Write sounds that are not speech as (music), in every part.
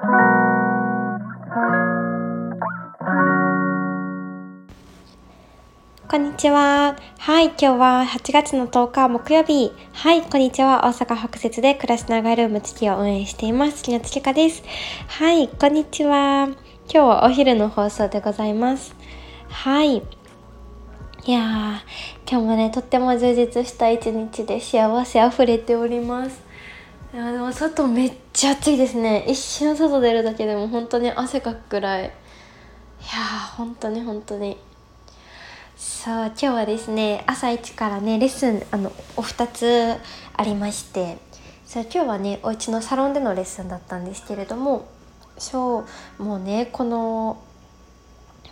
こんにちは。はい、今日は8月の10日木曜日。はい、こんにちは。大阪北節で暮らしながらルーム月を運営しています。木野月香です。はい、こんにちは。今日はお昼の放送でございます。はい。いやー、今日もね、とっても充実した一日で幸せあふれております。いやでも外めっちゃ暑いですね。一瞬外出るだけでも本当に汗かくくらい。いやー、本当に本当に。そう今日はですね朝一からねレッスンあのお二つありましてそう今日はねお家のサロンでのレッスンだったんですけれどもそうもうねこの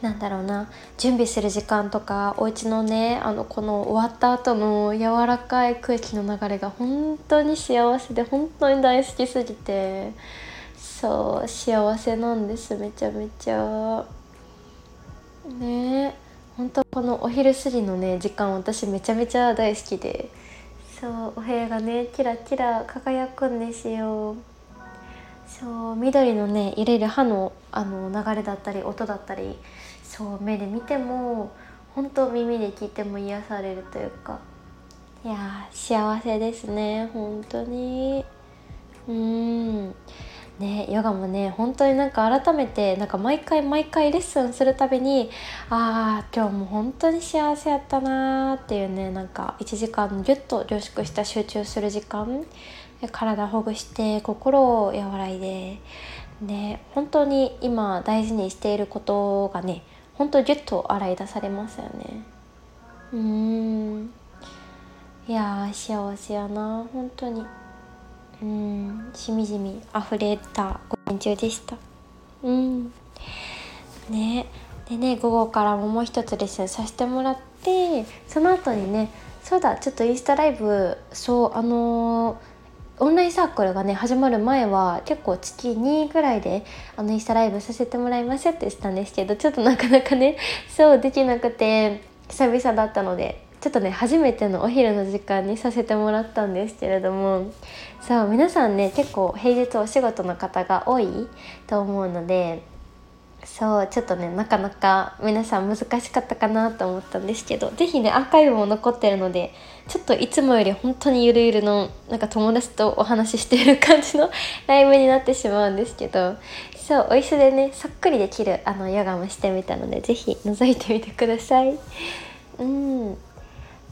なんだろうな準備する時間とかお家のねあのこの終わった後の柔らかい空気の流れが本当に幸せで本当に大好きすぎてそう幸せなんですめちゃめちゃ。ね本当このお昼過ぎのね時間私めちゃめちゃ大好きでそうお部屋がねキラキラ輝くんですよ。そう緑のね揺れる歯のあの流れだったり音だったりそう目で見ても本当耳で聞いても癒されるというか。いや幸せですね本当に。うん。ねヨガもね本当になんか改めてなんか毎回毎回レッスンするたびにああ今日も本当に幸せやったなーっていうねなんか1時間ギュッと凝縮した集中する時間体ほぐして心を和らいでね本当に今大事にしていることがね本当ギュッと洗い出されますよね。うん。いや幸せやな。本当に。うん。しみじみ溢れた午前中でした。うん。ね。でね午後からももう一つレッスンさせてもらってその後にねそうだちょっとインスタライブそうあのーオンラインサークルがね始まる前は結構月2ぐらいであのインスタライブさせてもらいますってしたんですけどちょっとなかなかね (laughs) そうできなくて久々だったのでちょっとね初めてのお昼の時間にさせてもらったんですけれどもそう皆さんね結構平日お仕事の方が多いと思うのでそうちょっとねなかなか皆さん難しかったかなと思ったんですけど是非ねアーカイブも残ってるのでちょっといつもより本当にゆるゆるのなんか友達とお話ししている感じの (laughs) ライブになってしまうんですけどそうお椅子でねそっくりできるあのヨガもしてみたので是非覗いてみてください。うん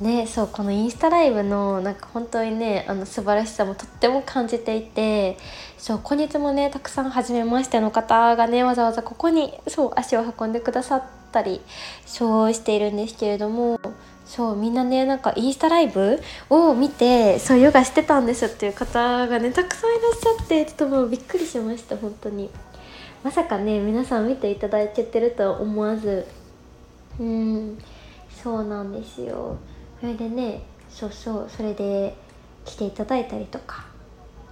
ねそうこのインスタライブのなんか本当にねあの素晴らしさもとっても感じていてそう今月もねたくさん初めましての方がねわざわざここにそう足を運んでくださったりそうしているんですけれどもそうみんなねなんかインスタライブを見てそうヨガしてたんですっていう方がねたくさんいらっしゃってちょっともうびっくりしました本当に。まさかね皆さん見ていただけてるとは思わず。うんそうなんですよ。それでねそうそうそれで来ていただいたりとか。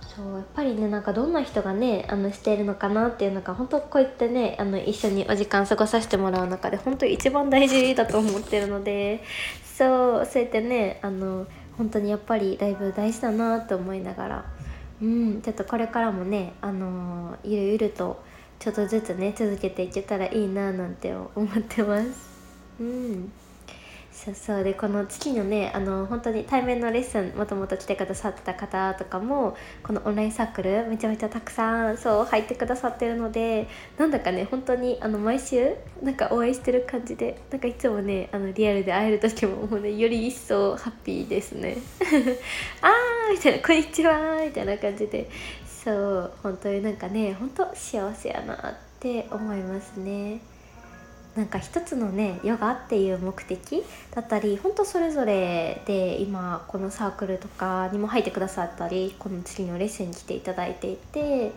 そうやっぱりねなんかどんな人がねあのしているのかなっていうのが本当こういってねあの一緒にお時間過ごさせてもらう中で本当一番大事だと思ってるので。そうそうやってねあの本当にやっぱりだいぶ大事だなと思いながら。うんちょっとこれからもねあのゆるゆるとちょっとずつね続けていけたらいいななんて思ってます。うん。そうそうでこの月のねあの本当に対面のレッスンもともと来てくださってた方とかもこのオンラインサークルめちゃめちゃたくさんそう入ってくださってるのでなんだかね本当にあの毎週なんかお会いしてる感じでなんかいつもねあのリアルで会える時ももうねより一層ハッピーですね (laughs) あーみたいな「こんにちは」みたいな感じでそう本当になんかね本当幸せやなって思いますね。なんか一つのねヨガっていう目的だったり本当それぞれで今このサークルとかにも入ってくださったりこの次のレッスンに来ていただいていて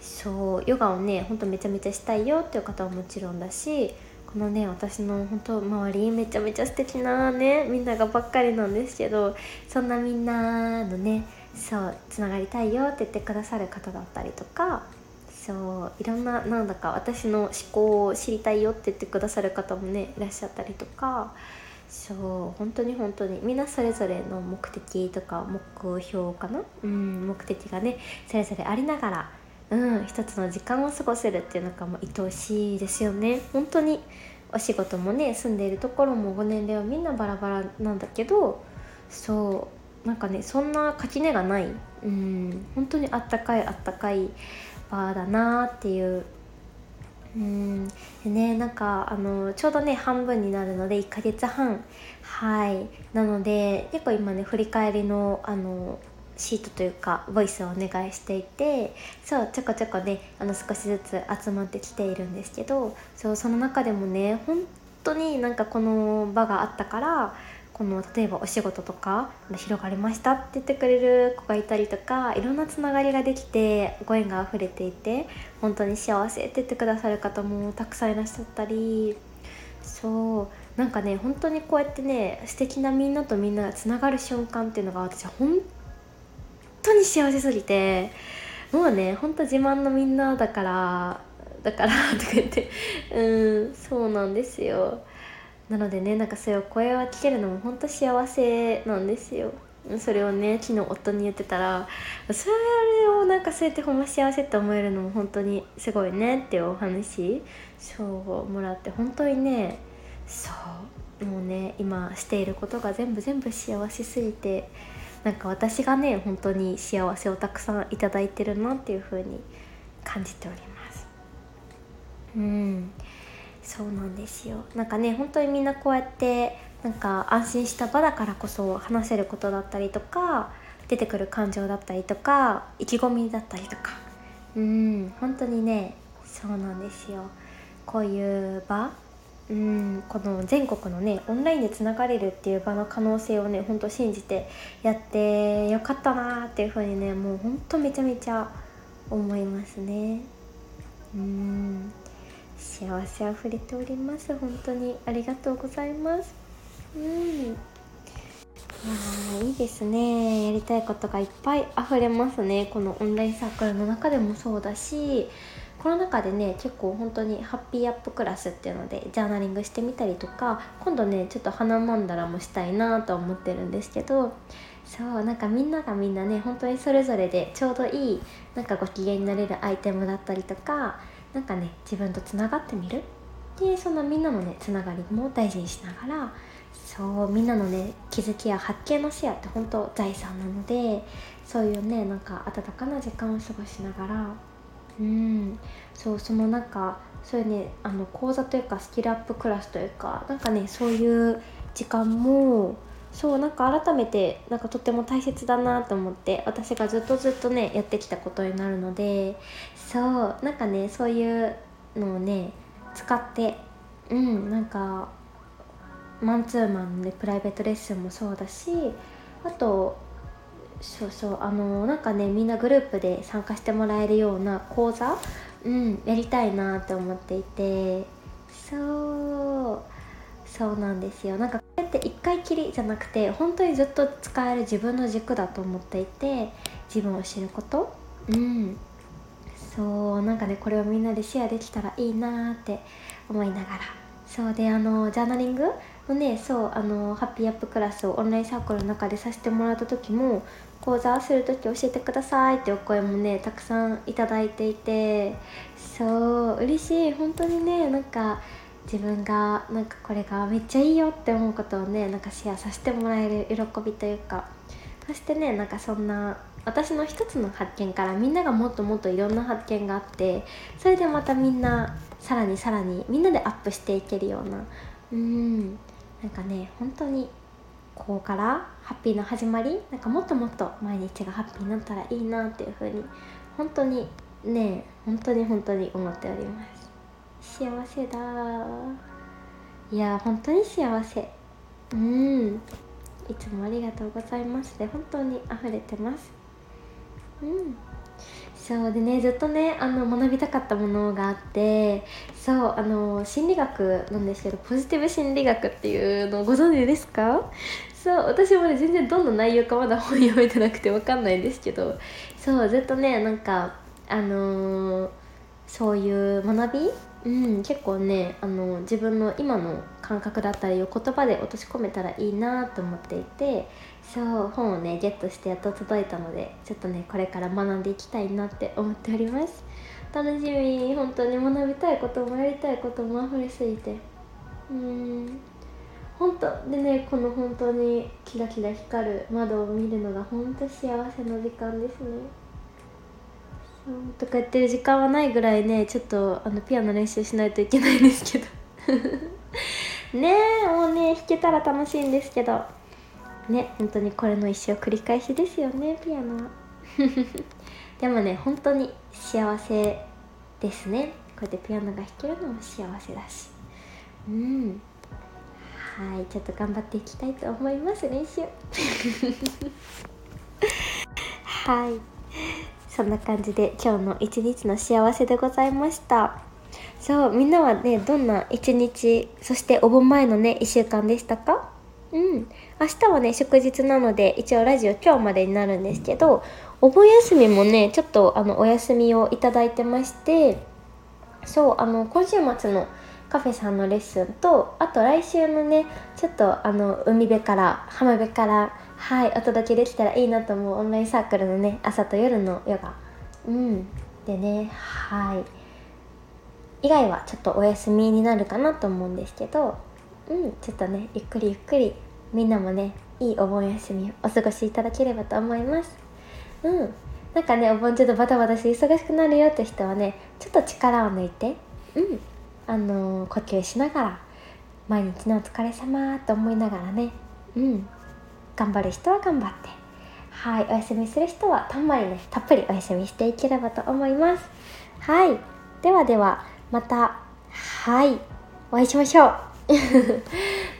そうヨガをねほんとめちゃめちゃしたいよっていう方はもちろんだしこのね私の本当周りめちゃめちゃ素敵なねみんながばっかりなんですけどそんなみんなのねそうつながりたいよって言ってくださる方だったりとかそういろんななんだか私の思考を知りたいよって言ってくださる方もねいらっしゃったりとかそう本当に本当にみんなそれぞれの目的とか目標かな、うん、目的がねそれぞれありながらうん一つの時間を過ごせるっていうのがもう愛おしいですよね。本当にお仕事もね住んでいるところもご年齢はみんなバラバラなんだけどそうなんかねそんな垣根がない。うん本当にあったかいあったかい場だなっていう。うん。でねなんかあのちょうどね半分になるので1ヶ月半。はい。なので結構今ね振り返りのあのシートというかボイスをお願いしていてそうちょこちょこねあの少しずつ集まってきているんですけどそうその中でもね本当になんかこの場があったからこの例えばお仕事とか広がりましたって言ってくれる子がいたりとかいろんなつながりができてご縁が溢れていて本当に幸せって言ってくださる方もたくさんいらっしゃったり。そう。なんかね本当にこうやってね素敵なみんなとみんながつながる瞬間っていうのが私本当に幸せすぎてもうねほんと自慢のみんなだからだからとか言って。うんそうなんですよ。なのでねなんかそういう声を聞けるのも本当幸せなんですよ。それをね昨日夫に言ってたらそれをなんかそうやってほんま幸せって思えるのも本当にすごいねっていうお話そうもらって本当にねそうもうね今していることが全部全部幸せすぎてなんか私がね本当に幸せをたくさんいただいてるなっていう風に感じております。うん。そうなんですよ。なんかね本当にみんなこうやってなんか安心した場だからこそ話せることだったりとか出てくる感情だったりとか意気込みだったりとか。うん本当にねそうなんですよ。こういう場うんこの全国のねオンラインでつながれるっていう場の可能性をねほんと信じてやってよかったなーっていうふうにねもうほんとめちゃめちゃ思いますね。うん。幸せあふれております。本当にありがとうございます。うん。いやいいですね。やりたいことがいっぱい溢れますね。このオンラインサークルの中でもそうだしこの中でね結構本当にハッピーアップクラスっていうのでジャーナリングしてみたりとか今度ねちょっと花曼荼羅もしたいなと思ってるんですけどそうなんかみんながみんなね本当にそれぞれでちょうどいいなんかご機嫌になれるアイテムだったりとかなんかね自分とつながってみる？でそのみんなのねつながりも大事にしながらそうみんなのね気づきや発見のシェアって本当財産なのでそういうねなんか温かな時間を過ごしながらうんそうそのなんかそういうねあの講座というかスキルアップクラスというかなんかねそういう時間もそうなんか改めてなんかとっても大切だなと思って私がずっとずっとねやってきたことになるのでそうなんかねそういうのをね使ってうんなんかマンツーマンでプライベートレッスンもそうだしあとそうそうあのなんかねみんなグループで参加してもらえるような講座、うん、やりたいなって思っていてそうそうなんですよ。なんかこうやって1回きりじゃなくて本当にずっと使える自分の軸だと思っていて自分を知ること。うん。そうなんかねこれをみんなでシェアできたらいいなって思いながら。そうであのジャーナリングのねそうあのハッピーアップクラスをオンラインサークルの中でさせてもらった時も講座する時教えてくださいってお声もねたくさんいただいていて。そう嬉しい。本当にねなんか自分がなんかこれがめっちゃいいよって思うことをねなんかシェアさせてもらえる喜びというか。そしてねなんかそんな私の一つの発見からみんながもっともっといろんな発見があってそれでまたみんなさらにさらにみんなでアップしていけるような。うん。なんかね本当にここからハッピーの始まりなんかもっともっと毎日がハッピーになったらいいなっていう風に本当にね本当に本当に思っております。幸せだ。いや本当に幸せ。うん。いつもありがとうございます。で本当に溢れてます。うん。そうでねずっとねあの学びたかったものがあってそうあの心理学なんですけどポジティブ心理学っていうのをご存知ですか？そう私もね全然どんな内容かまだ本読めてなくて分かんないんですけどそうずっとねなんかあのー、そういう学びうん、結構ねあの自分の今の感覚だったりを言葉で落とし込めたらいいなと思っていてそう本をねゲットしてやっと届いたのでちょっとねこれから学んでいきたいなって思っております。楽しみ。本当に学びたいこともやりたいことも溢れすぎて。うん。本当でねこの本当にキラキラ光る窓を見るのが本当幸せな時間ですね。とかやってる時間はないぐらいねちょっとあのピアノ練習しないといけないんですけど。(laughs) ねえもうね弾けたら楽しいんですけど。ね本当にこれの一生繰り返しですよねピアノは。(laughs) でもね本当に幸せですね。こうやってピアノが弾けるのも幸せだし。うん。はいちょっと頑張っていきたいと思います練習。(laughs) はい。そんな感じで今日の一日の幸せでございました。そうみんなはねどんな一日そしてお盆前のね1週間でしたか？うん。明日はね祝日なので一応ラジオ今日までになるんですけどお盆休みもねちょっとあのお休みをいただいてましてそうあの今週末のカフェさんのレッスンとあと来週のねちょっとあの海辺から浜辺からはいお届けできたらいいなと思う。オンラインサークルのね朝と夜のヨガ。うん。でねはい。以外はちょっとお休みになるかなと思うんですけど。うんちょっとねゆっくりゆっくりみんなもねいいお盆休みをお過ごしいただければと思います。うん。なんかねお盆ちょっとバタバタして忙しくなるよって人はねちょっと力を抜いてうん。あのー、呼吸しながら毎日のお疲れ様と思いながらね。うん。頑張る人は頑張って。はいお休みする人はたんまりねたっぷりお休みしていければと思います。はいではではまたはいお会いしましょう。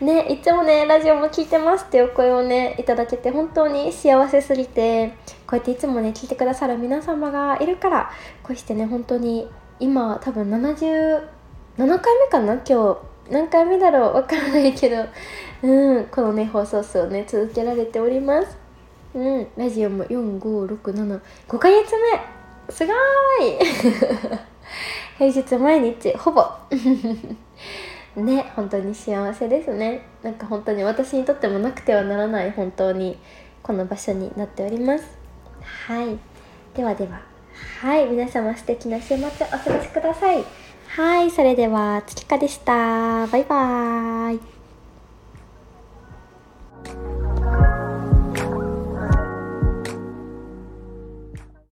(laughs) ねいつもねラジオも聞いてますっていうお声をねいただけて本当に幸せすぎてこうやっていつもね聞いてくださる皆様がいるからこうしてね本当に今多分77回目かな？今日何回目だろうわからないけど。うんこのね放送数をね続けられております。うんラジオも45675ヶ月目。すごーい。(laughs) 平日毎日ほぼ。(laughs) ね本当に幸せですね。なんか本当に私にとってもなくてはならない本当にこの場所になっております。はい。ではでは。はい皆様素敵な週末お過ごしください。はい、それでは、月花かでした。バイバーイ。